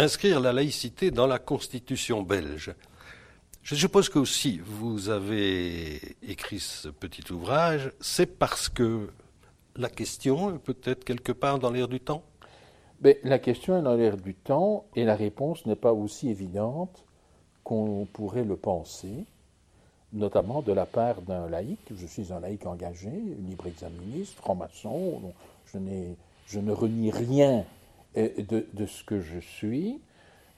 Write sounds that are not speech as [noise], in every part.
inscrire la laïcité dans la constitution belge. Je suppose que aussi vous avez écrit ce petit ouvrage, c'est parce que la question est peut-être quelque part dans l'air du temps? La question est dans l'air du temps et la réponse n'est pas aussi évidente qu'on pourrait le penser, notamment de la part d'un laïc. Je suis un laïc engagé, libre exaministe, franc-maçon, je ne renie rien de, de ce que je suis,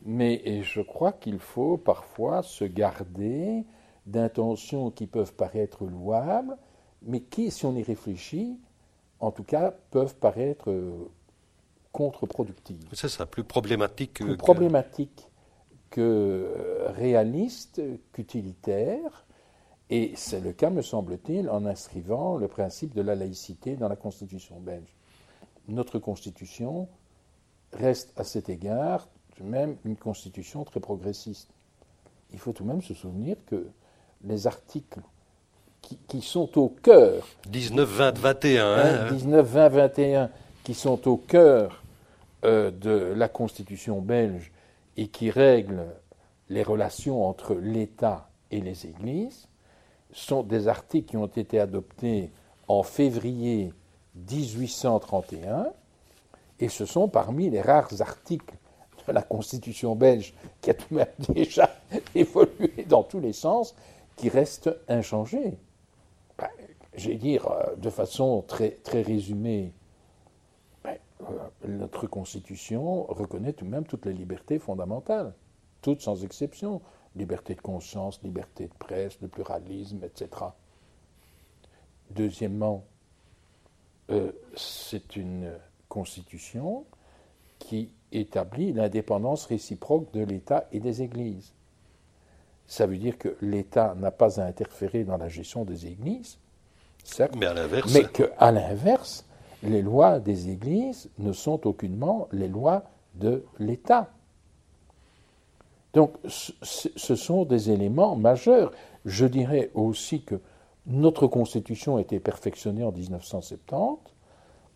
mais je crois qu'il faut parfois se garder d'intentions qui peuvent paraître louables, mais qui, si on y réfléchit, en tout cas, peuvent paraître contre-productives. C'est ça, plus problématique plus problématique que euh, réaliste qu'utilitaire. Et c'est le cas, me semble-t-il, en inscrivant le principe de la laïcité dans la Constitution belge. Notre Constitution reste à cet égard tout de même une constitution très progressiste. Il faut tout de même se souvenir que les articles qui, sont au cœur. 19, 20, 21. 19, 20, 21, qui sont au cœur euh, de la constitution belge et qui règlent les relations entre l'État et les églises, sont des articles qui ont été adoptés en février 1831 et ce sont parmi les rares articles de la Constitution belge, qui a tout de même [laughs] déjà évolué dans tous les sens, qui restent inchangés. Ben, je vais dire euh, de façon très, très résumée, ben, euh, notre Constitution reconnaît tout de même toutes les libertés fondamentales, toutes sans exception. Liberté de conscience, liberté de presse, de pluralisme, etc. Deuxièmement, euh, c'est une Constitution qui établit l'indépendance réciproque de l'État et des Églises. Ça veut dire que l'État n'a pas à interférer dans la gestion des Églises, certes, mais à l'inverse, mais qu'à l'inverse, les lois des Églises ne sont aucunement les lois de l'État. Donc, ce sont des éléments majeurs. Je dirais aussi que notre Constitution a été perfectionnée en 1970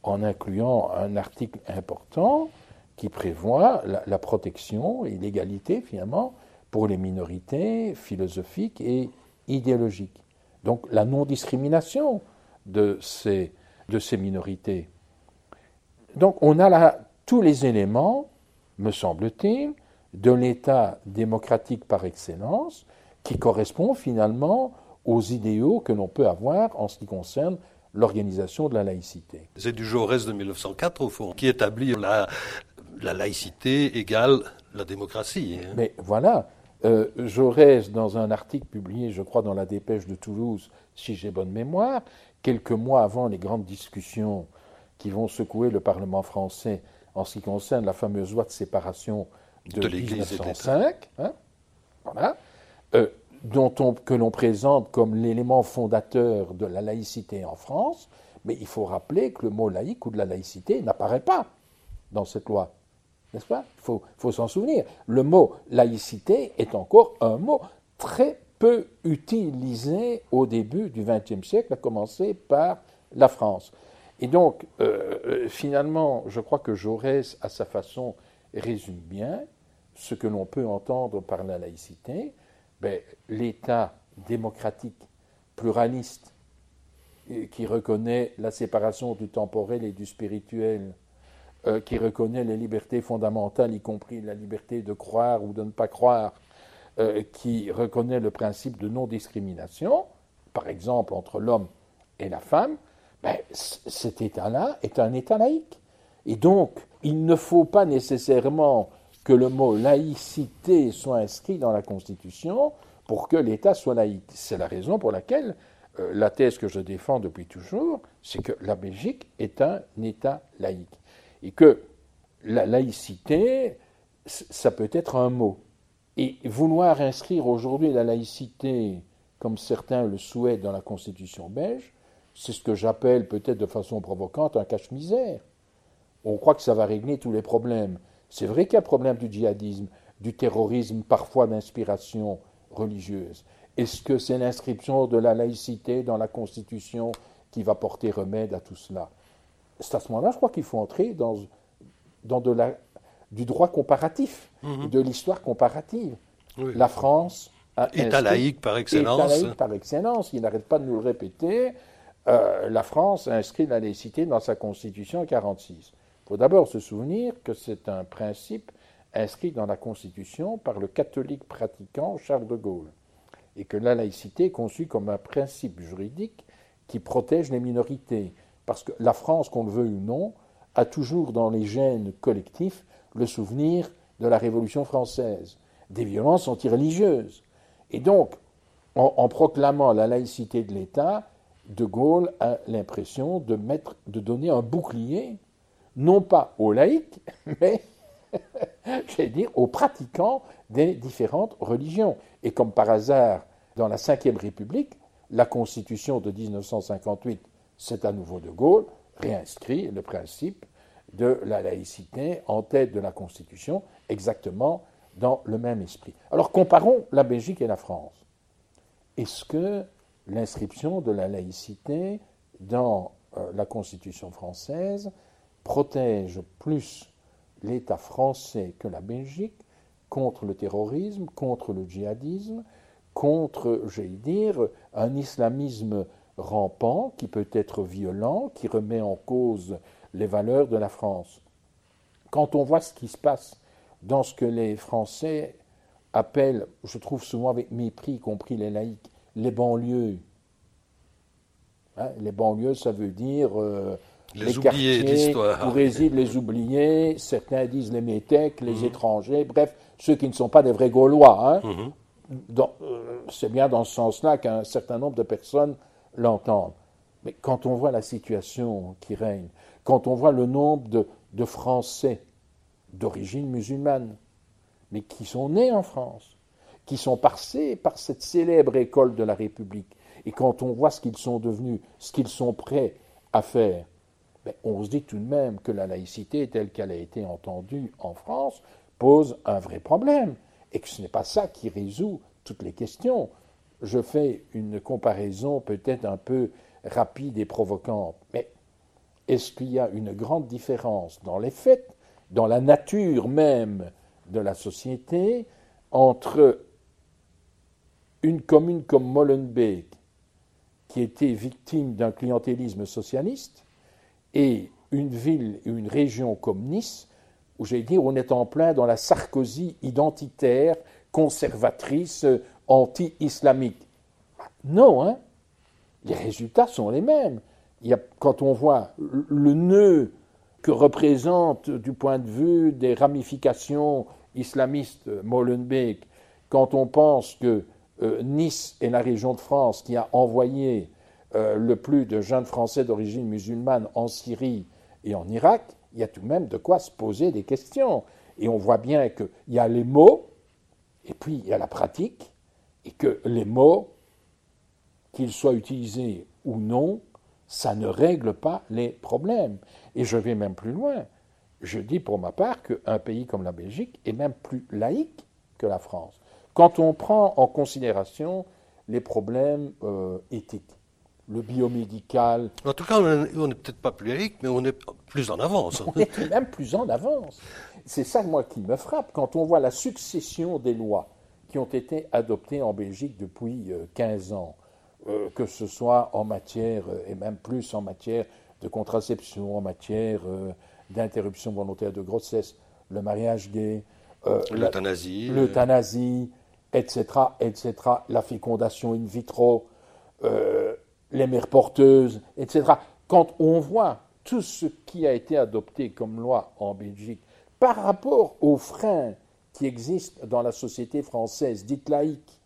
en incluant un article important qui prévoit la, protection et l'égalité finalement pour les minorités philosophiques et idéologiques. Donc la non-discrimination de ces, de ces minorités. Donc on a là tous les éléments, me semble-t-il, de l'État démocratique par excellence qui correspond finalement aux idéaux que l'on peut avoir en ce qui concerne l'organisation de la laïcité. C'est du Jaurès de 1904, au fond, qui établit la, la laïcité égale la démocratie. Hein. Mais voilà, euh, Jaurès, dans un article publié, je crois, dans la dépêche de Toulouse, si j'ai bonne mémoire, quelques mois avant les grandes discussions qui vont secouer le Parlement français en ce qui concerne la fameuse loi de séparation de, 1905, hein, voilà, euh, que l'on présente comme l'élément fondateur de la laïcité en France, mais il faut rappeler que le mot laïque ou de la laïcité n'apparaît pas dans cette loi. N'est-ce pas? Il faut, faut s'en souvenir. Le mot laïcité est encore un mot très peu utilisé au début du XXe siècle, à commencer par la France. Et donc, euh, euh, finalement, je crois que Jaurès, à sa façon, résume bien ce que l'on peut entendre par la laïcité, ben, l'État démocratique, pluraliste, qui reconnaît la séparation du temporel et du spirituel, euh, qui reconnaît les libertés fondamentales, y compris la liberté de croire ou de ne pas croire, euh, qui reconnaît le principe de non-discrimination, par exemple entre l'homme et la femme, ben, cet État-là est un État laïque. Et donc, il ne faut pas nécessairement que le mot laïcité soit inscrit dans la Constitution pour que l'État soit laïque. C'est la raison pour laquelle euh, la thèse que je défends depuis toujours, c'est que la Belgique est un État laïque. Et que la laïcité, ça peut être un mot. Et vouloir inscrire aujourd'hui la laïcité, comme certains le souhaitent dans la Constitution belge, c'est ce que j'appelle peut-être de façon provocante un cache-misère. On croit que ça va régler tous les problèmes. C'est vrai qu'il y a problème du djihadisme, du terrorisme, parfois d'inspiration religieuse. Est-ce que c'est l'inscription de la laïcité dans la Constitution qui va porter remède à tout cela? C'est à ce moment-là, je crois qu'il faut entrer dans, dans de, la, du droit comparatif, Mhm. de l'histoire comparative. Oui. La France a État laïque par excellence. État laïque par excellence, il n'arrête pas de nous le répéter. Euh, la France a inscrit la laïcité dans sa constitution en 1946. Il faut d'abord se souvenir que c'est un principe inscrit dans la constitution par le catholique pratiquant Charles de Gaulle, et que la laïcité est conçue comme un principe juridique qui protège les minorités. Parce que la France, qu'on le veuille ou non, a toujours dans les gènes collectifs le souvenir de la Révolution française, des violences antireligieuses. Et donc, en, proclamant la laïcité de l'État, De Gaulle a l'impression de, mettre, de donner un bouclier, non pas aux laïcs, [laughs] mais, [laughs] j'allais dire, aux pratiquants des différentes religions. Et comme par hasard, dans la Ve République, la Constitution de 1958, c'est à nouveau De Gaulle, réinscrit le principe de la laïcité en tête de la Constitution, exactement dans le même esprit. Alors comparons la Belgique et la France. Est-ce que l'inscription de la laïcité dans euh, la Constitution française protège plus l'État français que la Belgique contre le terrorisme, contre le djihadisme, contre, j'allais dire, un islamisme rampant qui peut être violent, qui remet en cause les valeurs de la France. Quand on voit ce qui se passe dans ce que les Français appellent, je trouve souvent avec mépris, y compris les laïcs, les banlieues. Hein, les banlieues, ça veut dire euh, Les oubliés de l'histoire. où résident les oubliés, certains disent les métèques, les étrangers, bref, ceux qui ne sont pas des vrais Gaulois. hein. Mhm. Euh, c'est bien dans ce sens-là qu'un certain nombre de personnes l'entendent. Mais quand on voit la situation qui règne, quand on voit le nombre de, de Français d'origine musulmane, mais qui sont nés en France, qui sont passés par cette célèbre école de la République, et quand on voit ce qu'ils sont devenus, ce qu'ils sont prêts à faire, on se dit tout de même que la laïcité telle qu'elle a été entendue en France pose un vrai problème, et que ce n'est pas ça qui résout toutes les questions. Je fais une comparaison peut-être un peu rapide et provocante, mais est-ce qu'il y a une grande différence dans les faits, dans la nature même de la société, entre une commune comme Molenbeek, qui était victime d'un clientélisme socialiste, et une ville, une région comme Nice, où j'allais dire, on est en plein dans la Sarkozy identitaire, conservatrice, euh, anti-islamique. Non, hein les résultats sont les mêmes. Quand on voit le nœud que représente du point de vue des ramifications islamistes Molenbeek, quand on pense que euh, Nice est la région de France qui a envoyé euh, le plus de jeunes Français d'origine musulmane en Syrie et en Irak, il y a tout de même de quoi se poser des questions. Et on voit bien qu'il y a les mots, et puis il y a la pratique, et que les mots, qu'ils soient utilisés ou non, ça ne règle pas les problèmes. Et je vais même plus loin. Je dis pour ma part qu'un pays comme la Belgique est même plus laïque que la France. Quand on prend en considération les problèmes euh, éthiques, le biomédical, En tout cas, on n'est peut-être pas plus laïque, mais on est plus en avance. on est même plus en avance. C'est ça, moi, qui me frappe quand on voit la succession des lois qui ont été adoptées en Belgique depuis euh, 15 ans, euh, que ce soit en matière, euh, et même plus en matière de contraception, en matière euh, d'interruption volontaire de grossesse, le mariage gay, euh, l'euthanasie, etc., etc., la fécondation in vitro, euh, les mères porteuses, etc. Quand on voit tout ce qui a été adopté comme loi en Belgique par rapport aux freins qui existent dans la société française dite laïque,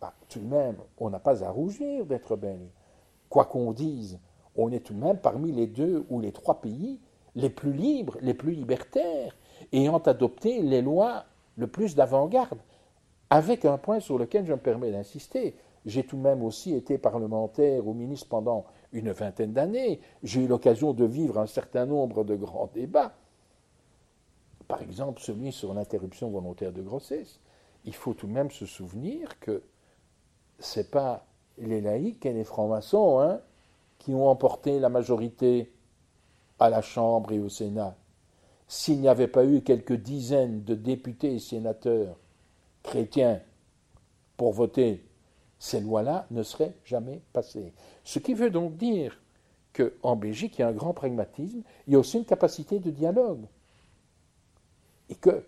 bah, tout de même, on n'a pas à rougir d'être belge. Quoi qu'on dise, on est tout de même parmi les deux ou les trois pays les plus libres, les plus libertaires, ayant adopté les lois le plus d'avant-garde. Avec un point sur lequel je me permets d'insister. J'ai tout de même aussi été parlementaire ou ministre pendant une vingtaine d'années. J'ai eu l'occasion de vivre un certain nombre de grands débats. Par exemple, celui sur l'interruption volontaire de grossesse. Il faut tout de même se souvenir que ce n'est pas les laïcs et les francs-maçons hein, qui ont emporté la majorité à la Chambre et au Sénat. s'il n'y avait pas eu quelques dizaines de députés et sénateurs chrétiens pour voter, ces lois-là ne seraient jamais passées. Ce qui veut donc dire qu'en Belgique, il y a un grand pragmatisme, il y a aussi une capacité de dialogue. Et qu'on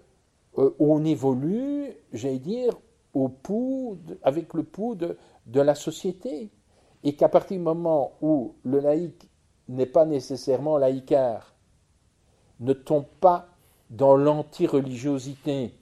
euh, évolue, j'allais dire, avec le pouls de, de la société. Et qu'à partir du moment où le laïc n'est pas nécessairement laïcard, ne tombe pas dans l'anti-religiosité,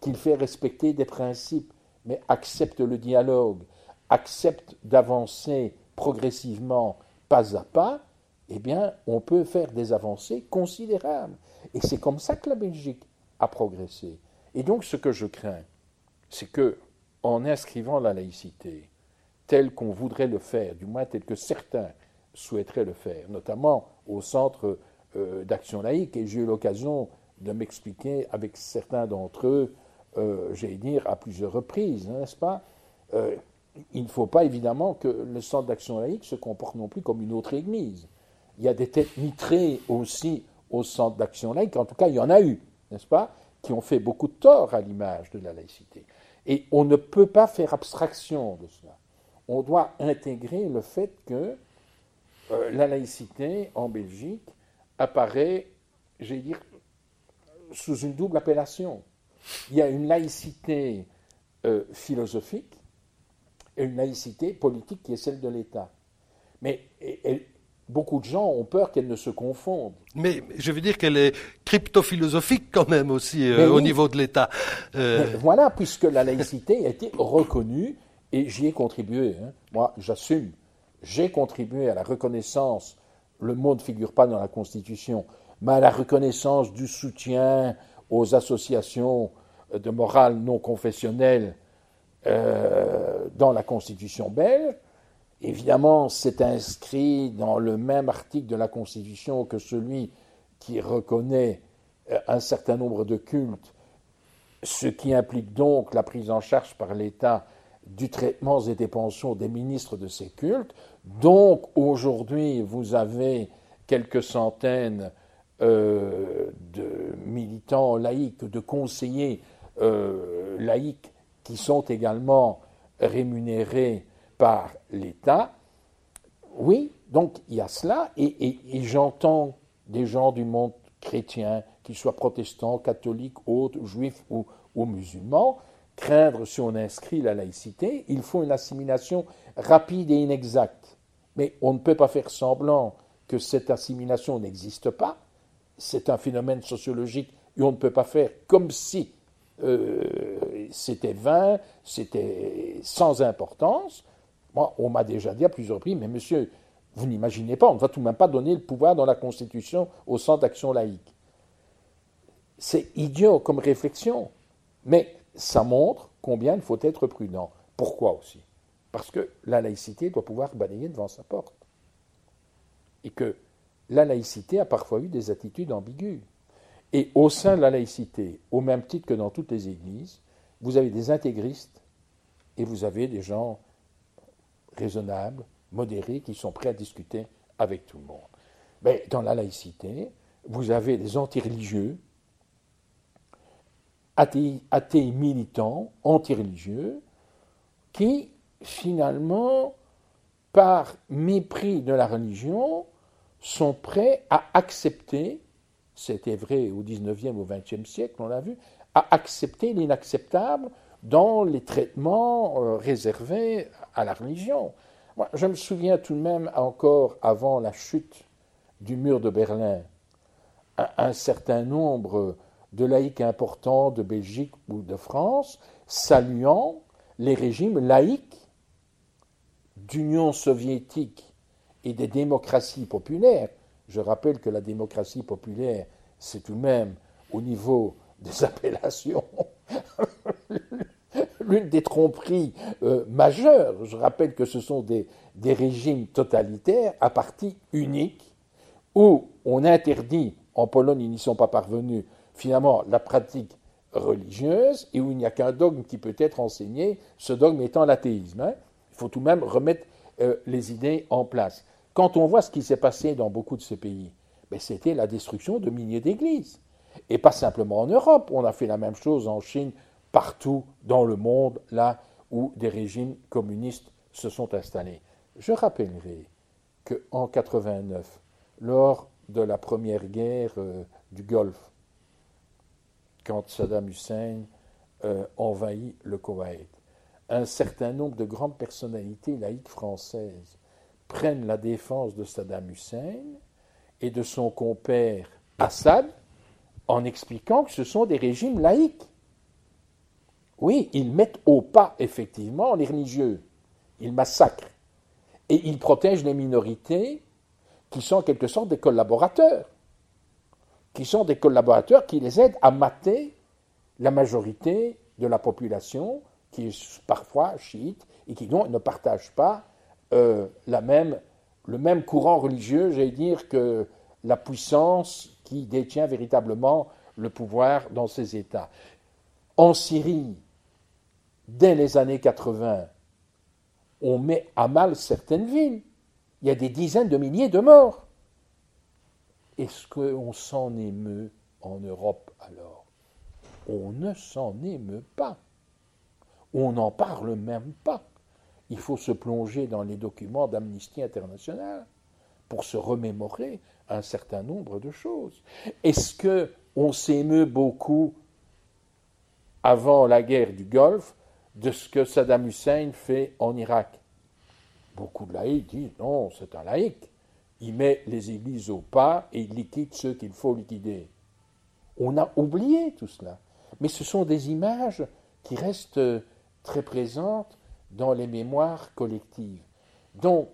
qu'il fait respecter des principes, mais accepte le dialogue, accepte d'avancer progressivement, pas à pas, eh bien, on peut faire des avancées considérables. Et c'est comme ça que la Belgique a progressé. Et donc, ce que je crains, c'est que, en inscrivant la laïcité, telle qu'on voudrait le faire, du moins tel que certains souhaiteraient le faire, notamment au centre euh, d'action laïque, et j'ai eu l'occasion de m'expliquer avec certains d'entre eux, euh, j'allais dire, à plusieurs reprises, hein, n'est-ce pas euh, Il ne faut pas évidemment que le centre d'action laïque se comporte non plus comme une autre église. Il y a des têtes mitrées aussi au centre d'action laïque, en tout cas il y en a eu, n'est-ce pas, qui ont fait beaucoup de tort à l'image de la laïcité. Et on ne peut pas faire abstraction de cela. On doit intégrer le fait que la laïcité en Belgique apparaît, j'ai dire, sous une double appellation. Il y a une laïcité euh, philosophique et une laïcité politique qui est celle de l'État. Mais beaucoup de gens ont peur qu'elle ne se confonde. Mais je veux dire qu'elle est crypto-philosophique quand même aussi euh, au niveau de l'État. Euh, voilà, puisque la laïcité a été reconnue et j'y ai contribué. Hein. Moi, j'assume. J'ai contribué à la reconnaissance le mot ne figure pas dans la Constitution, mais à la reconnaissance du soutien aux associations de morale non confessionnelle euh, dans la Constitution belge. Évidemment, c'est inscrit dans le même article de la Constitution que celui qui reconnaît euh, un certain nombre de cultes, ce qui implique donc la prise en charge par l'État du traitement et des pensions des ministres de ces cultes. Donc aujourd'hui, vous avez quelques centaines euh, de militants laïcs, de conseillers euh, laïcs qui sont également rémunérés par l'État. Oui, donc il y a cela, et, j'entends des gens du monde chrétien, qu'ils soient protestants, catholiques, autres, juifs ou musulmans, craindre si on inscrit la laïcité, il faut une assimilation rapide et inexacte. Mais on ne peut pas faire semblant que cette assimilation n'existe pas. C'est un phénomène sociologique et on ne peut pas faire comme si euh, c'était vain, c'était sans importance. Moi, on m'a déjà dit à plusieurs reprises, mais monsieur, vous n'imaginez pas, on ne va tout de même pas donner le pouvoir dans la Constitution au centre d'action laïque. C'est idiot comme réflexion. Mais ça montre combien il faut être prudent. Pourquoi aussi? Parce que la laïcité doit pouvoir balayer devant sa porte. Et que la laïcité a parfois eu des attitudes ambiguës. Et au sein de la laïcité, au même titre que dans toutes les églises, vous avez des intégristes et vous avez des gens raisonnables, modérés, qui sont prêts à discuter avec tout le monde. Mais dans la laïcité, vous avez des antireligieux athées, militants, anti-religieux, qui finalement, par mépris de la religion, sont prêts à accepter, c'était vrai au XIXe, au XXe siècle, on l'a vu, à accepter l'inacceptable dans les traitements euh, réservés à la religion. Je me souviens tout de même encore avant la chute du mur de Berlin, un certain nombre de laïcs importants de Belgique ou de France, saluant les régimes laïcs d'Union soviétique et des démocraties populaires. Je rappelle que la démocratie populaire, c'est tout de même au niveau des [laughs] appellations l'une des tromperies euh, majeures. Je rappelle que ce sont des, régimes totalitaires à partie unique où on interdit, en Pologne ils n'y sont pas parvenus, finalement la pratique religieuse et où il n'y a qu'un dogme qui peut être enseigné, ce dogme étant l'athéisme. Hein. Il faut tout de même remettre euh, les idées en place. Quand on voit ce qui s'est passé dans beaucoup de ces pays, Mais c'était la destruction de milliers d'églises. Et pas simplement en Europe, on a fait la même chose en Chine, partout dans le monde, là où des régimes communistes se sont installés. Je rappellerai qu'en 89, lors de la première guerre euh, du Golfe, quand Saddam Hussein euh, envahit le Koweït, un certain nombre de grandes personnalités laïques françaises prennent la défense de Saddam Hussein et de son compère Assad en expliquant que ce sont des régimes laïques. Oui, ils mettent au pas effectivement les religieux, ils massacrent et ils protègent les minorités qui sont en quelque sorte des collaborateurs, qui sont des collaborateurs qui les aident à mater la majorité de la population qui est parfois chiite et qui donc ne partage pas euh, la même, le même courant religieux, j'allais dire, que la puissance qui détient véritablement le pouvoir dans ces États. En Syrie, dès les années 80, on met à mal certaines villes. Il y a des dizaines de milliers de morts. Est-ce qu'on s'en émeut en Europe alors? On ne s'en émeut pas. On n'en parle même pas. Il faut se plonger dans les documents d'Amnesty International pour se remémorer un certain nombre de choses. Est-ce que on s'émeut beaucoup avant la guerre du Golfe de ce que Saddam Hussein fait en Irak? Beaucoup de laïcs disent non, c'est un laïc. Il met les églises au pas et il liquide ceux qu'il faut liquider. On a oublié tout cela. Mais ce sont des images qui restent très présente dans les mémoires collectives. Donc,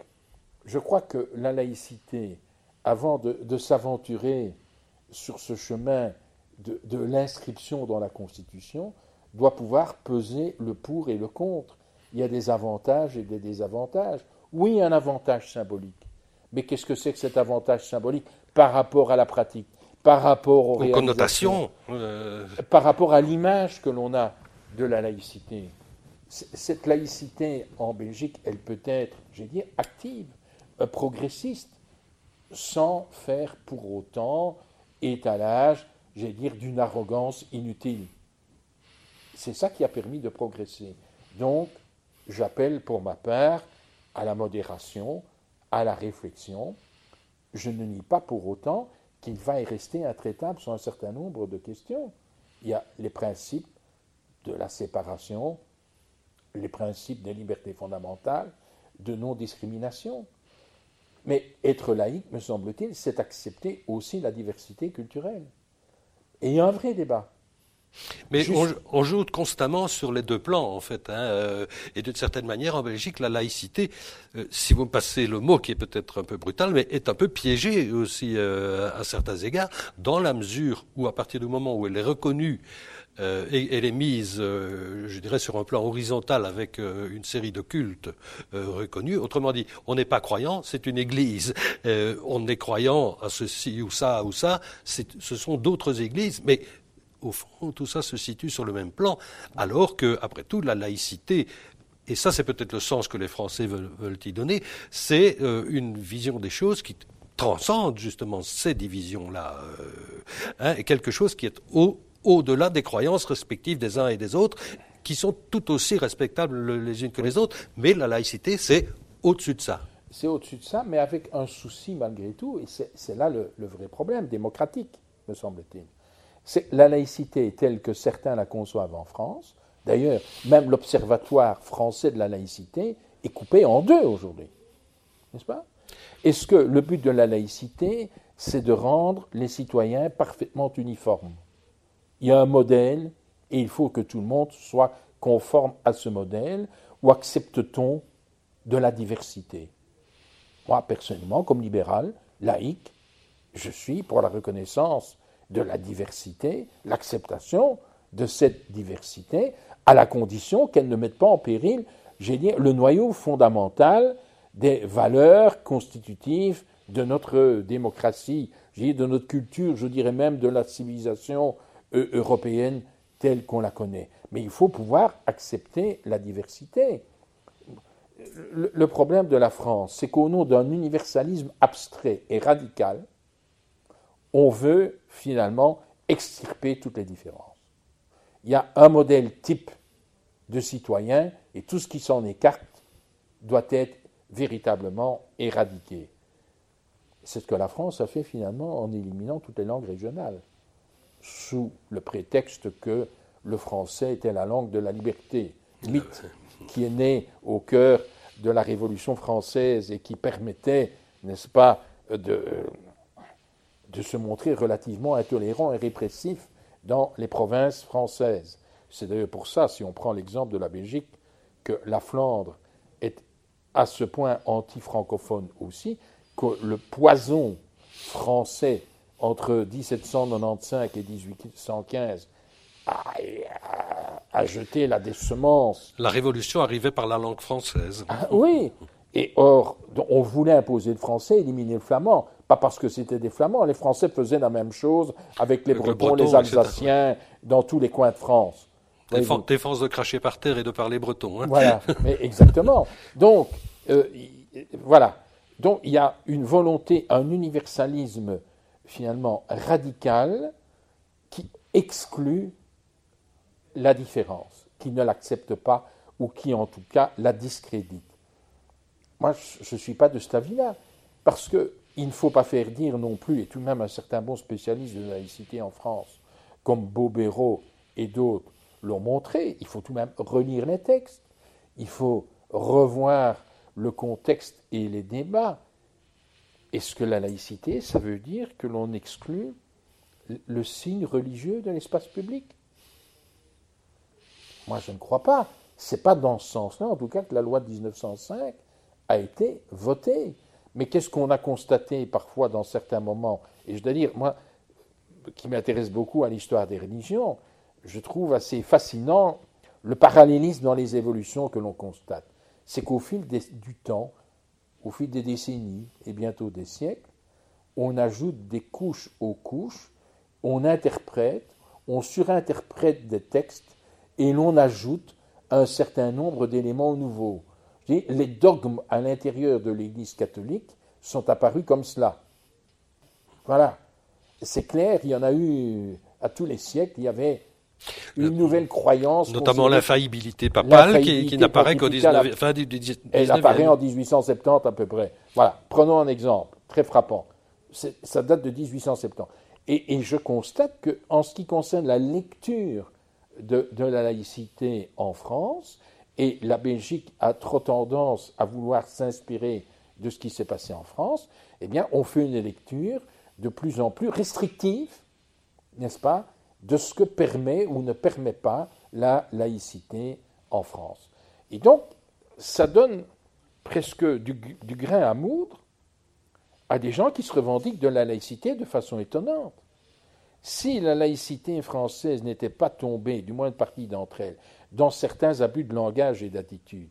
je crois que la laïcité, avant de, s'aventurer sur ce chemin de, de l'inscription dans la Constitution, doit pouvoir peser le pour et le contre. Il y a des avantages et des désavantages. Oui, un avantage symbolique. Mais qu'est-ce que c'est que cet avantage symbolique par rapport à la pratique, par rapport aux, aux connotations, euh, par rapport à l'image que l'on a de la laïcité? Cette laïcité en Belgique, elle peut être, j'ai dit, active, euh, progressiste, sans faire pour autant étalage, j'ai dire, d'une arrogance inutile. C'est ça qui a permis de progresser. Donc, j'appelle pour ma part à la modération, à la réflexion. Je ne nie pas pour autant qu'il va y rester intraitable sur un certain nombre de questions. Il y a les principes de la séparation les principes des libertés fondamentales, de non-discrimination. Mais être laïque, me semble-t-il, c'est accepter aussi la diversité culturelle. Et il y a un vrai débat. Mais on, joue constamment sur les deux plans, en fait. Hein, euh, et d'une certaine manière, en Belgique, la laïcité, euh, si vous me passez le mot qui est peut-être un peu brutal, mais est un peu piégée aussi euh, à certains égards, dans la mesure où, à partir du moment où elle est reconnue euh, elle est mise, euh, je dirais, sur un plan horizontal avec euh, une série de cultes reconnus. Autrement dit, on n'est pas croyant, c'est une église. on est croyant à ceci ou ça ou ça, ce sont d'autres églises, mais au fond, tout ça se situe sur le même plan, alors que, après tout, la laïcité et ça c'est peut-être le sens que les Français veulent, y donner, c'est une vision des choses qui transcende justement ces divisions-là, hein, et quelque chose qui est au au-delà des croyances respectives des uns et des autres, qui sont tout aussi respectables les unes que les autres, mais la laïcité, c'est au-dessus de ça. C'est au-dessus de ça, mais avec un souci malgré tout, et c'est là le, vrai problème démocratique, me semble-t-il. C'est la laïcité telle que certains la conçoivent en France. D'ailleurs, même l'Observatoire français de la laïcité est coupé en deux aujourd'hui. N'est-ce pas? Est-ce que le but de la laïcité, c'est de rendre les citoyens parfaitement uniformes? Il y a un modèle et il faut que tout le monde soit conforme à ce modèle ou accepte-t-on de la diversité? Moi, personnellement, comme libéral, laïque, je suis pour la reconnaissance de la diversité, l'acceptation de cette diversité, à la condition qu'elle ne mette pas en péril, le noyau fondamental des valeurs constitutives de notre démocratie, de notre culture, je dirais même de la civilisation européenne telle qu'on la connaît. Mais il faut pouvoir accepter la diversité. Le, problème de la France, c'est qu'au nom d'un universalisme abstrait et radical, on veut finalement extirper toutes les différences. Il y a un modèle type de citoyen et tout ce qui s'en écarte doit être véritablement éradiqué. C'est ce que la France a fait finalement en éliminant toutes les langues régionales, sous le prétexte que le français était la langue de la liberté, mythe qui est né au cœur de la Révolution française et qui permettait, n'est-ce pas, de, de se montrer relativement intolérant et répressif dans les provinces françaises. C'est d'ailleurs pour ça, si on prend l'exemple de la Belgique, que la Flandre est à ce point anti-francophone aussi, que le poison français entre 1795 et 1815 a, jeté la décemence. La révolution arrivait par la langue française. Ah, oui, et or, on voulait imposer le français, éliminer le flamand. Pas parce que c'était des flamands, les Français faisaient la même chose avec les Bretons, les Alsaciens, dans tous les coins de France. Défense de cracher par terre et de parler breton. Hein. Voilà, [laughs] mais exactement. Donc, euh, voilà. Donc, il y a une volonté, un universalisme finalement radical qui exclut la différence, qui ne l'accepte pas ou qui en tout cas la discrédite. Moi, je ne suis pas de cet avis-là, parce qu'il ne faut pas faire dire non plus, et tout de même un certain bon spécialiste de la laïcité en France, comme Bobéro et d'autres l'ont montré, il faut tout de même relire les textes, il faut revoir le contexte et les débats. Est-ce que la laïcité, ça veut dire que l'on exclut le signe religieux de l'espace public? Moi, je ne crois pas. C'est pas dans ce sens-là, en tout cas, que la loi de 1905 a été votée. Mais qu'est-ce qu'on a constaté parfois dans certains moments? Et je dois dire, moi, qui m'intéresse beaucoup à l'histoire des religions, je trouve assez fascinant le parallélisme dans les évolutions que l'on constate. C'est qu'au fil du temps, au fil des décennies et bientôt des siècles, on ajoute des couches aux couches, on interprète, on surinterprète des textes et l'on ajoute un certain nombre d'éléments nouveaux. Les dogmes à l'intérieur de l'Église catholique sont apparus comme cela. Voilà. C'est clair, il y en a eu à tous les siècles, il y avait une nouvelle croyance. Notamment l'infaillibilité papale qui, n'apparaît qu'au 19 fin du, Elle apparaît en 1870 à peu près. Voilà, prenons un exemple très frappant. Ça date de 1870. Et, et je constate qu'en ce qui concerne la lecture de, de, la laïcité en France, et la Belgique a trop tendance à vouloir s'inspirer de ce qui s'est passé en France, eh bien, on fait une lecture de plus en plus restrictive, n'est-ce pas, de ce que permet ou ne permet pas la laïcité en France. Et donc, ça donne presque du, grain à moudre à des gens qui se revendiquent de la laïcité de façon étonnante. Si la laïcité française n'était pas tombée, du moins une partie d'entre elles, dans certains abus de langage et d'attitude,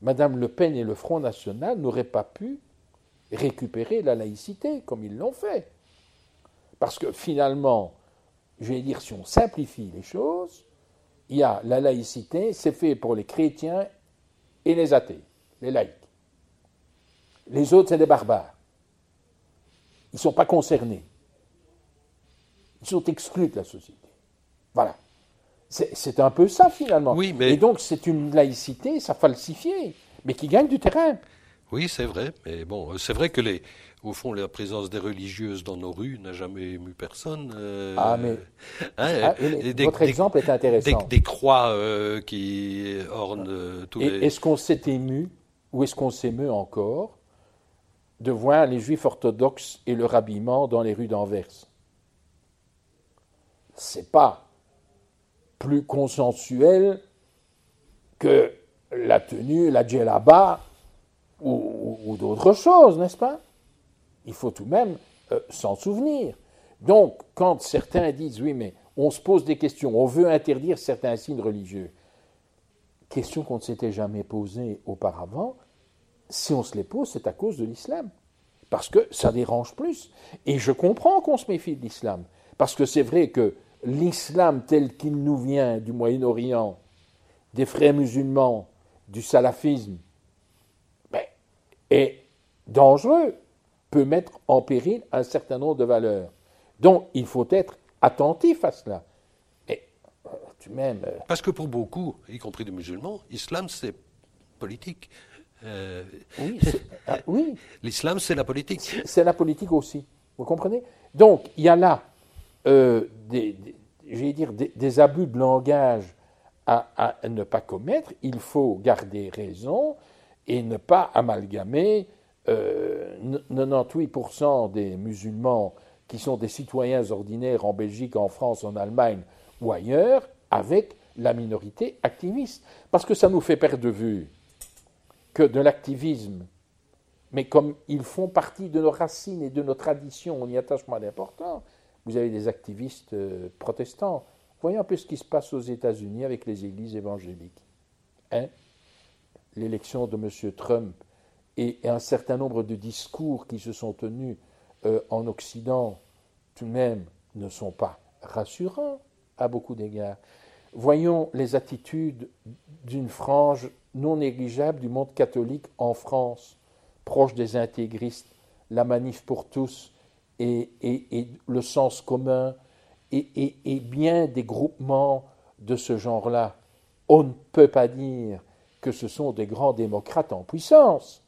Madame Le Pen et le Front National n'auraient pas pu récupérer la laïcité comme ils l'ont fait. Parce que finalement, je vais dire, si on simplifie les choses, il y a la laïcité, c'est fait pour les chrétiens et les athées, les laïcs. Les autres, c'est des barbares. Ils ne sont pas concernés. Ils sont exclus de la société. Voilà. C'est un peu ça, finalement. Oui, mais... Et donc, c'est une laïcité, ça falsifiée, mais qui gagne du terrain. Oui, c'est vrai. Mais bon, c'est vrai que les, au fond, la présence des religieuses dans nos rues n'a jamais ému personne. Euh, ah, mais. Hein, ah, votre exemple est intéressant. Des, croix euh, qui ornent euh, tous les. Est-ce qu'on s'est ému, ou est-ce qu'on s'émeut encore, de voir les juifs orthodoxes et leur habillement dans les rues d'Anvers? C'est pas plus consensuel que la tenue, la djellaba ou d'autres choses, n'est-ce pas? Il faut tout de même euh, s'en souvenir. Donc, quand certains disent oui, mais on se pose des questions, on veut interdire certains signes religieux, question qu'on ne s'était jamais posée auparavant, si on se les pose, c'est à cause de l'islam. Parce que ça dérange plus. Et je comprends qu'on se méfie de l'islam. Parce que c'est vrai que l'islam tel qu'il nous vient du Moyen-Orient, des frères musulmans, du salafisme, ben, est dangereux peut mettre en péril un certain nombre de valeurs. Donc, il faut être attentif à cela. Et euh, tu m'aimes. Euh, Parce que pour beaucoup, y compris des musulmans, l'islam, c'est politique. oui, ah, oui. l'islam, c'est la politique. C'est la politique aussi. Vous comprenez? Donc, il y a là des, dire, des, abus de langage à, ne pas commettre. Il faut garder raison et ne pas amalgamer 98% des musulmans qui sont des citoyens ordinaires en Belgique, en France, en Allemagne ou ailleurs, avec la minorité activiste. Parce que ça nous fait perdre de vue que de l'activisme, mais comme ils font partie de nos racines et de nos traditions, on y attache moins d'importance, vous avez des activistes euh, protestants. Voyez un peu ce qui se passe aux États-Unis avec les églises évangéliques. Hein? L'élection de M. Trump et, un certain nombre de discours qui se sont tenus euh, en Occident, tout de même, ne sont pas rassurants à beaucoup d'égards. Voyons les attitudes d'une frange non négligeable du monde catholique en France, proche des intégristes, la manif pour tous et, le sens commun, et, et bien des groupements de ce genre-là. On ne peut pas dire que ce sont des grands démocrates en puissance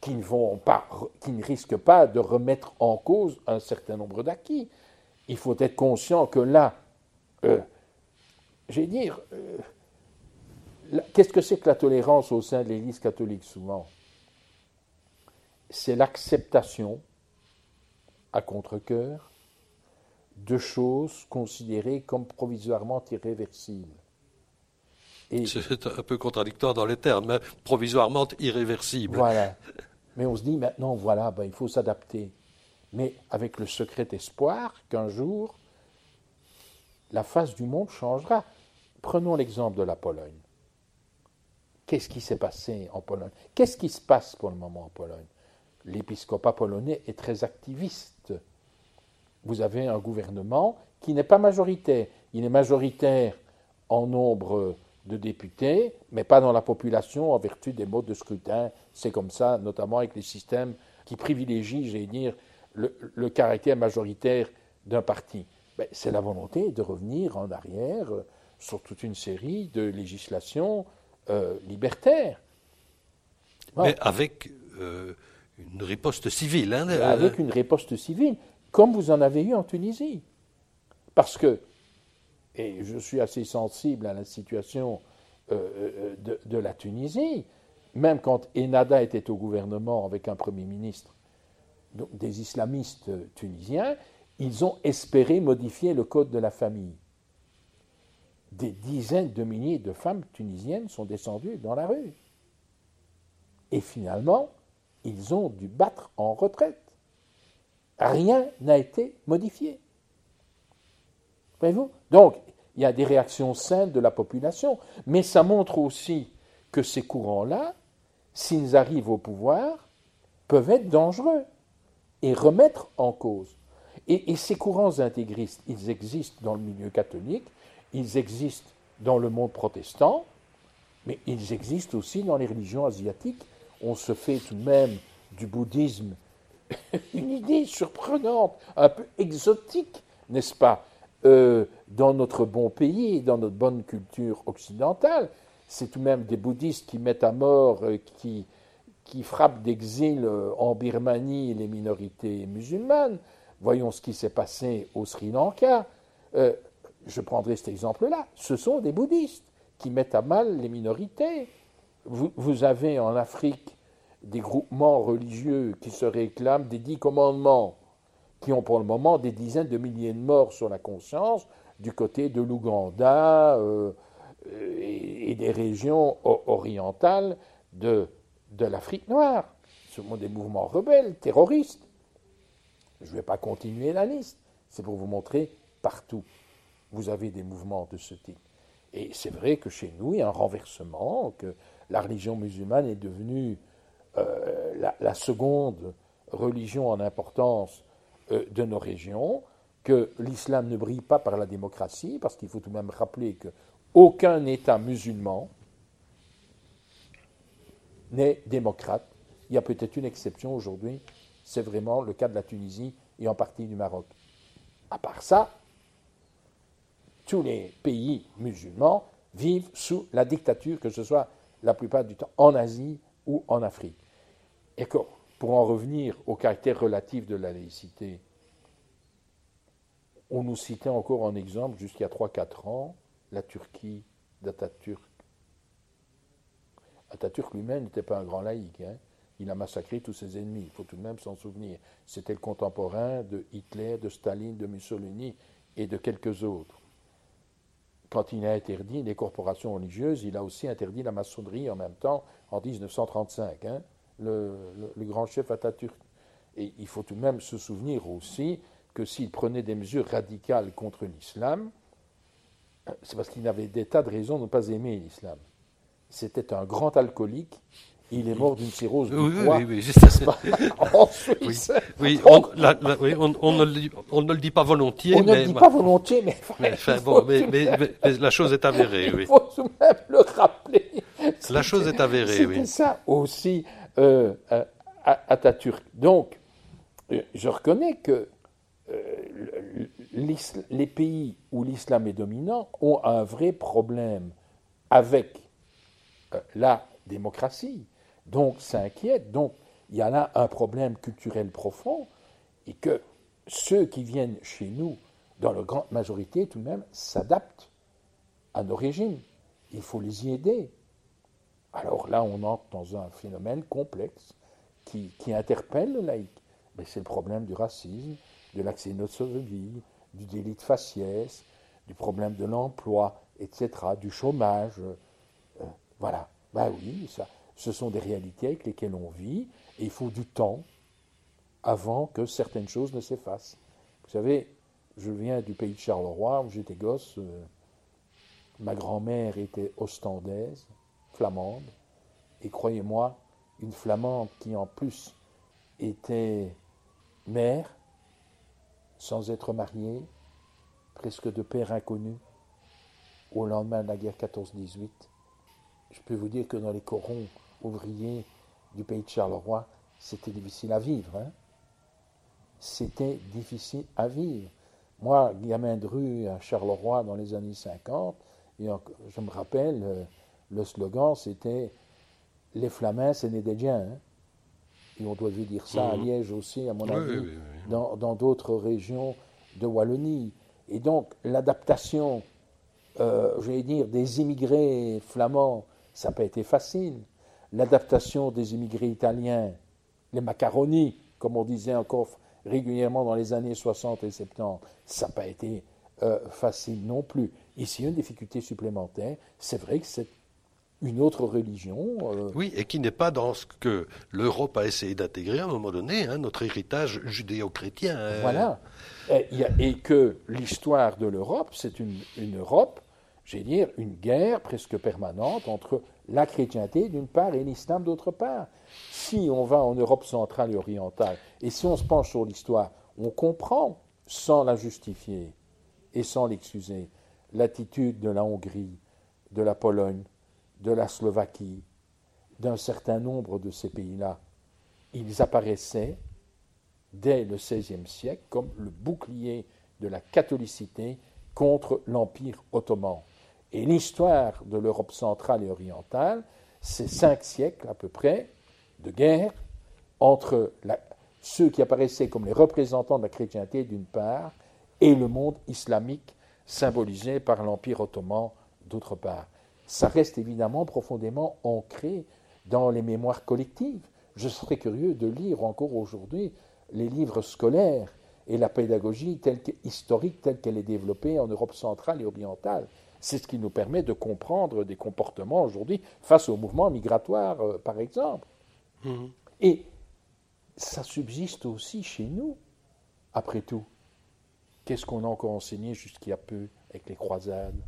qui ne, vont pas, qui ne risquent pas de remettre en cause un certain nombre d'acquis. Il faut être conscient que là, euh, j'ai dire, euh, qu'est-ce que c'est que la tolérance au sein de l'Église catholique souvent? C'est l'acceptation à contre-coeur de choses considérées comme provisoirement irréversibles. C'est un peu contradictoire dans les termes, hein, provisoirement irréversible. Voilà. Mais on se dit maintenant, voilà, ben, il faut s'adapter. Mais avec le secret espoir qu'un jour, la face du monde changera. Prenons l'exemple de la Pologne. Qu'est-ce qui s'est passé en Pologne? Qu'est-ce qui se passe pour le moment en Pologne? L'épiscopat polonais est très activiste. Vous avez un gouvernement qui n'est pas majoritaire. Il est majoritaire en nombre de députés, mais pas dans la population en vertu des modes de scrutin. C'est comme ça, notamment avec les systèmes qui privilégient, j'allais dire, le, caractère majoritaire d'un parti. Ben, c'est la volonté de revenir en arrière euh, sur toute une série de législations euh, libertaires. Mais avec euh, une riposte civile. Hein, avec une riposte civile, comme vous en avez eu en Tunisie. Parce que et je suis assez sensible à la situation euh, euh, de, la Tunisie, même quand Enada était au gouvernement avec un Premier ministre, des islamistes tunisiens, ils ont espéré modifier le code de la famille. Des dizaines de milliers de femmes tunisiennes sont descendues dans la rue. Et finalement, ils ont dû battre en retraite. Rien n'a été modifié. Donc, il y a des réactions saines de la population, mais ça montre aussi que ces courants-là, s'ils arrivent au pouvoir, peuvent être dangereux et remettre en cause. Et, ces courants intégristes, ils existent dans le milieu catholique, ils existent dans le monde protestant, mais ils existent aussi dans les religions asiatiques. On se fait tout de même du bouddhisme [laughs] une idée surprenante, un peu exotique, n'est-ce pas? Euh, dans notre bon pays, dans notre bonne culture occidentale. C'est tout de même des bouddhistes qui mettent à mort, euh, qui, qui frappent d'exil euh, en Birmanie les minorités musulmanes. Voyons ce qui s'est passé au Sri Lanka. je prendrai cet exemple-là. Ce sont des bouddhistes qui mettent à mal les minorités. Vous, vous, avez en Afrique des groupements religieux qui se réclament des dix commandements qui ont pour le moment des dizaines de milliers de morts sur la conscience du côté de l'Ouganda euh, et, des régions orientales de, de l'Afrique noire. Ce sont des mouvements rebelles, terroristes. Je ne vais pas continuer la liste. C'est pour vous montrer partout. Vous avez des mouvements de ce type. Et c'est vrai que chez nous, il y a un renversement, que la religion musulmane est devenue euh, la, seconde religion en importance euh, de nos régions, que l'islam ne brille pas par la démocratie, parce qu'il faut tout de même rappeler qu'aucun État musulman n'est démocrate. Il y a peut-être une exception aujourd'hui, c'est vraiment le cas de la Tunisie et en partie du Maroc. À part ça, tous les pays musulmans vivent sous la dictature, que ce soit la plupart du temps en Asie ou en Afrique. Et pour en revenir au caractère relatif de la laïcité, on nous citait encore en exemple, jusqu'à 3-4 ans, la Turquie d'Atatürk. Atatürk lui-même n'était pas un grand laïc. Hein. Il a massacré tous ses ennemis, il faut tout de même s'en souvenir. C'était le contemporain de Hitler, de Staline, de Mussolini et de quelques autres. Quand il a interdit les corporations religieuses, il a aussi interdit la maçonnerie en même temps, en 1935, hein, le, grand chef Atatürk. Et il faut tout de même se souvenir aussi que s'il prenait des mesures radicales contre l'islam, c'est parce qu'il avait des tas de raisons de ne pas aimer l'islam. C'était un grand alcoolique. Il est mort d'une cirrhose du oui, foie. Oui, oui, oui, [laughs] en Suisse. Oui, on, on, ne le, on, ne le, dit pas volontiers. On ne le dit pas volontiers, mais, mais, bon, mais, mais, la chose est avérée. Il faut tout même le rappeler. La chose est avérée, oui. C'est ça aussi, euh, Atatürk. Donc, euh, je reconnais que euh, les pays où l'islam est dominant ont un vrai problème avec la démocratie. Donc, ça inquiète. Donc, il y a là un problème culturel profond et que ceux qui viennent chez nous, dans la grande majorité tout de même, s'adaptent à nos régimes. Il faut les y aider. Alors là, on entre dans un phénomène complexe qui, interpelle le laïc. Mais c'est le problème du racisme, de l'accès xénophobie, du délit de faciès, du problème de l'emploi, etc., du chômage. Euh, voilà. Ben oui, ça, ce sont des réalités avec lesquelles on vit, et il faut du temps avant que certaines choses ne s'effacent. Vous savez, je viens du pays de Charleroi, où j'étais gosse. Euh, ma grand-mère était ostandaise, flamande, et croyez-moi, une flamande qui en plus était mère, sans être marié, presque de père inconnu, au lendemain de la guerre 14-18. Je peux vous dire que dans les corons ouvriers du pays de Charleroi, c'était difficile à vivre. Hein. c'était difficile à vivre. Moi, gamin de à Charleroi dans les années 50, et je me rappelle, euh, le slogan c'était Les Flamands, c'est des. Hein et on doit dire ça à mmh. Liège aussi, à mon avis, dans d'autres régions de Wallonie. Et donc, l'adaptation, euh, j'allais dire, des immigrés flamands, ça n'a pas été facile. L'adaptation des immigrés italiens, les macaronis, comme on disait encore régulièrement dans les années 60 et 70, ça n'a pas été euh, facile non plus. Ici, une difficulté supplémentaire, c'est vrai que cette une autre religion. Euh, oui, et qui n'est pas dans ce que l'Europe a essayé d'intégrer à un moment donné, hein, notre héritage judéo-chrétien. Hein. Voilà. Et, que l'histoire de l'Europe, c'est une, une, Europe, j'ai dire, une guerre presque permanente entre la chrétienté d'une part et l'islam d'autre part. Si on va en Europe centrale et orientale, et si on se penche sur l'histoire, on comprend, sans la justifier et sans l'excuser, l'attitude de la Hongrie, de la Pologne, de la Slovaquie, d'un certain nombre de ces pays-là, ils apparaissaient dès le XVIe siècle comme le bouclier de la catholicité contre l'Empire ottoman. Et l'histoire de l'Europe centrale et orientale, c'est cinq siècles à peu près de guerre entre ceux qui apparaissaient comme les représentants de la chrétienté d'une part et le monde islamique symbolisé par l'Empire ottoman d'autre part ça reste évidemment profondément ancré dans les mémoires collectives. Je serais curieux de lire encore aujourd'hui les livres scolaires et la pédagogie telle historique telle qu'elle est développée en Europe centrale et orientale. C'est ce qui nous permet de comprendre des comportements aujourd'hui face aux mouvements migratoires, euh, par exemple. Mmh. Et ça subsiste aussi chez nous, après tout. Qu'est-ce qu'on a encore enseigné jusqu'il y a peu avec les croisades?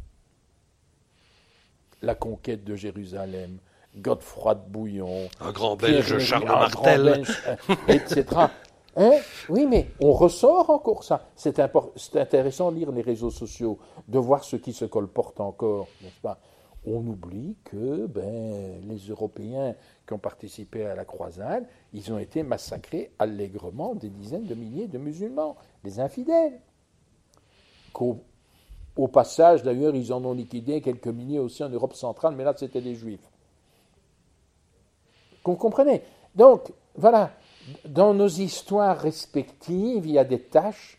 La conquête de Jérusalem, Godefroy de Bouillon, un grand Belge, Charles Martel, etc. Hein? oui, mais on ressort encore ça. C'est intéressant de lire les réseaux sociaux, de voir ce qui se colporte encore, n'est-ce pas? On oublie que ben, les Européens qui ont participé à la croisade, ils ont été massacrés allègrement des dizaines de milliers de musulmans, des infidèles. qu'au au passage, d'ailleurs, ils en ont liquidé quelques milliers aussi en Europe centrale, mais là, c'était des juifs. Vous comprenez Donc, voilà, dans nos histoires respectives, il y a des tâches,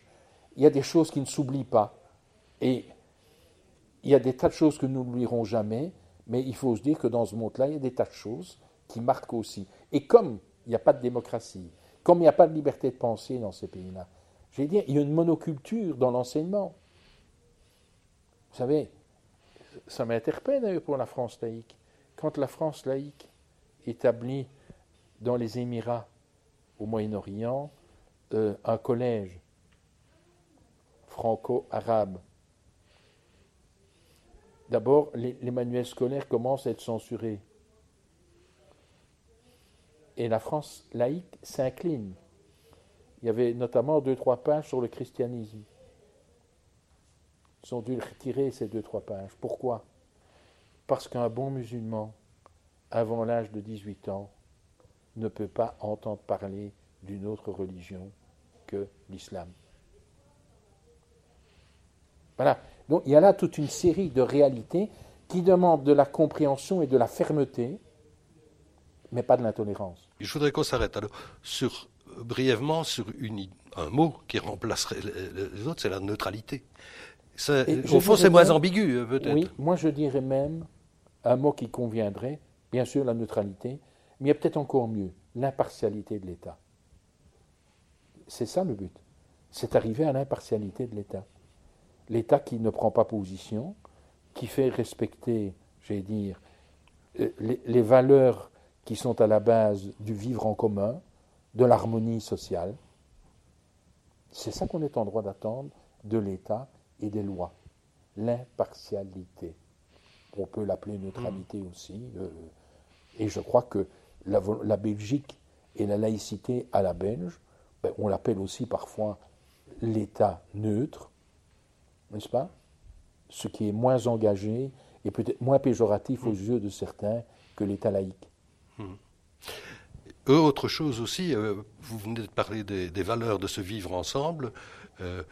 il y a des choses qui ne s'oublient pas. Et il y a des tas de choses que nous n'oublierons jamais, mais il faut se dire que dans ce monde-là, il y a des tas de choses qui marquent aussi. Et comme il n'y a pas de démocratie, comme il n'y a pas de liberté de penser dans ces pays-là, je vais dire, il y a une monoculture dans l'enseignement. Vous savez, ça m'interpelle pour la France laïque. Quand la France laïque établit dans les Émirats au Moyen-Orient euh, un collège franco-arabe. D'abord, les, manuels scolaires commencent à être censurés. Et la France laïque s'incline. Il y avait notamment deux, trois pages sur le christianisme. Ils ont dû retirer ces deux, trois pages. Pourquoi? Parce qu'un bon musulman, avant l'âge de 18 ans, ne peut pas entendre parler d'une autre religion que l'islam. Voilà. Donc il y a là toute une série de réalités qui demandent de la compréhension et de la fermeté, mais pas de l'intolérance. Je voudrais qu'on s'arrête alors sur, brièvement sur un mot qui remplacerait les autres, c'est la neutralité. Au fond, c'est moins ambigu, euh, peut-être. Oui, moi je dirais même un mot qui conviendrait, bien sûr la neutralité, mais il y a peut-être encore mieux, l'impartialité de l'État. C'est ça le but. C'est arriver à l'impartialité de l'État. L'État qui ne prend pas position, qui fait respecter, j'allais dire, euh, les, valeurs qui sont à la base du vivre en commun, de l'harmonie sociale. C'est ça qu'on est en droit d'attendre de l'État et des lois. L'impartialité. On peut l'appeler neutralité aussi. Euh, et je crois que la, Belgique et la laïcité à la belge, ben, on l'appelle aussi parfois l'État neutre, n'est-ce pas? Ce qui est moins engagé et peut-être moins péjoratif aux hmm. yeux de certains que l'État laïque. Hmm. Autre chose aussi, euh, vous venez de parler des, valeurs de se vivre ensemble. Euh,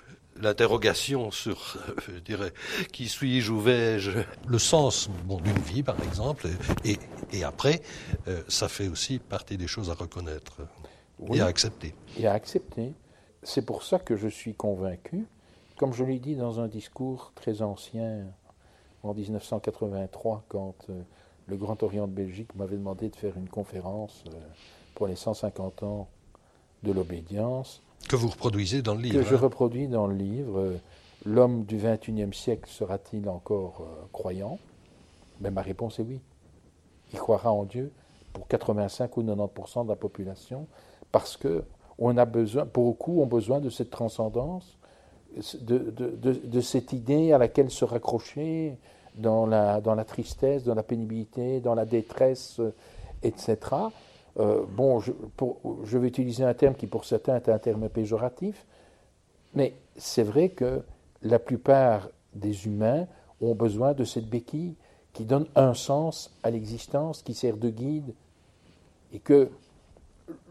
l'interrogation sur, je dirais, qui suis-je, où vais-je, le sens d'une vie, par exemple, et, et après, euh, ça fait aussi partie des choses à reconnaître et à accepter. Et à accepter. C'est pour ça que je suis convaincu, comme je l'ai dit dans un discours très ancien, en 1983, quand euh, le Grand Orient de Belgique m'avait demandé de faire une conférence euh, pour les 150 ans de l'obédience, que vous reproduisez dans le livre. Que je hein. reproduis dans le livre. L'homme du XXIe siècle sera-t-il encore euh, croyant? Mais ben, ma réponse est oui. Il croira en Dieu pour 85 ou 90% de la population, parce que on a besoin, beaucoup ont besoin de cette transcendance, de, de, de, cette idée à laquelle se raccrocher dans la, dans la tristesse, dans la pénibilité, dans la détresse, etc. Euh, bon, je, vais utiliser un terme qui pour certains est un terme péjoratif, mais c'est vrai que la plupart des humains ont besoin de cette béquille qui donne un sens à l'existence, qui sert de guide, et que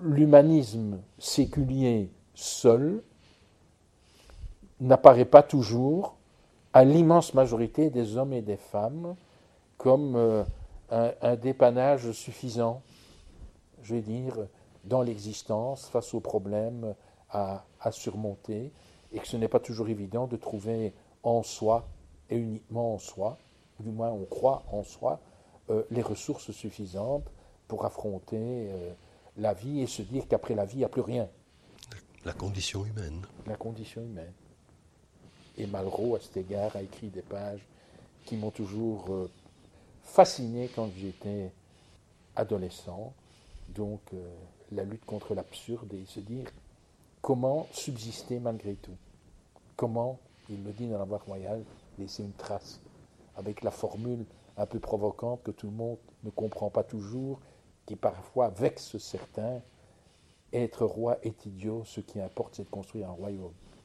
l'humanisme séculier seul n'apparaît pas toujours à l'immense majorité des hommes et des femmes comme euh, un dépannage suffisant je vais dire, dans l'existence, face aux problèmes à, surmonter, et que ce n'est pas toujours évident de trouver en soi, et uniquement en soi, du moins on croit en soi, euh, les ressources suffisantes pour affronter euh, la vie et se dire qu'après la vie, il n'y a plus rien. La condition humaine. La condition humaine. Et Malraux, à cet égard, a écrit des pages qui m'ont toujours euh, fasciné quand j'étais adolescent donc euh, la lutte contre l'absurde et se dire comment subsister malgré tout? Comment, il me dit dans la voie royale, laisser une trace, avec la formule un peu provocante que tout le monde ne comprend pas toujours, qui parfois vexe certains. Être roi est idiot, ce qui importe c'est de construire un royaume.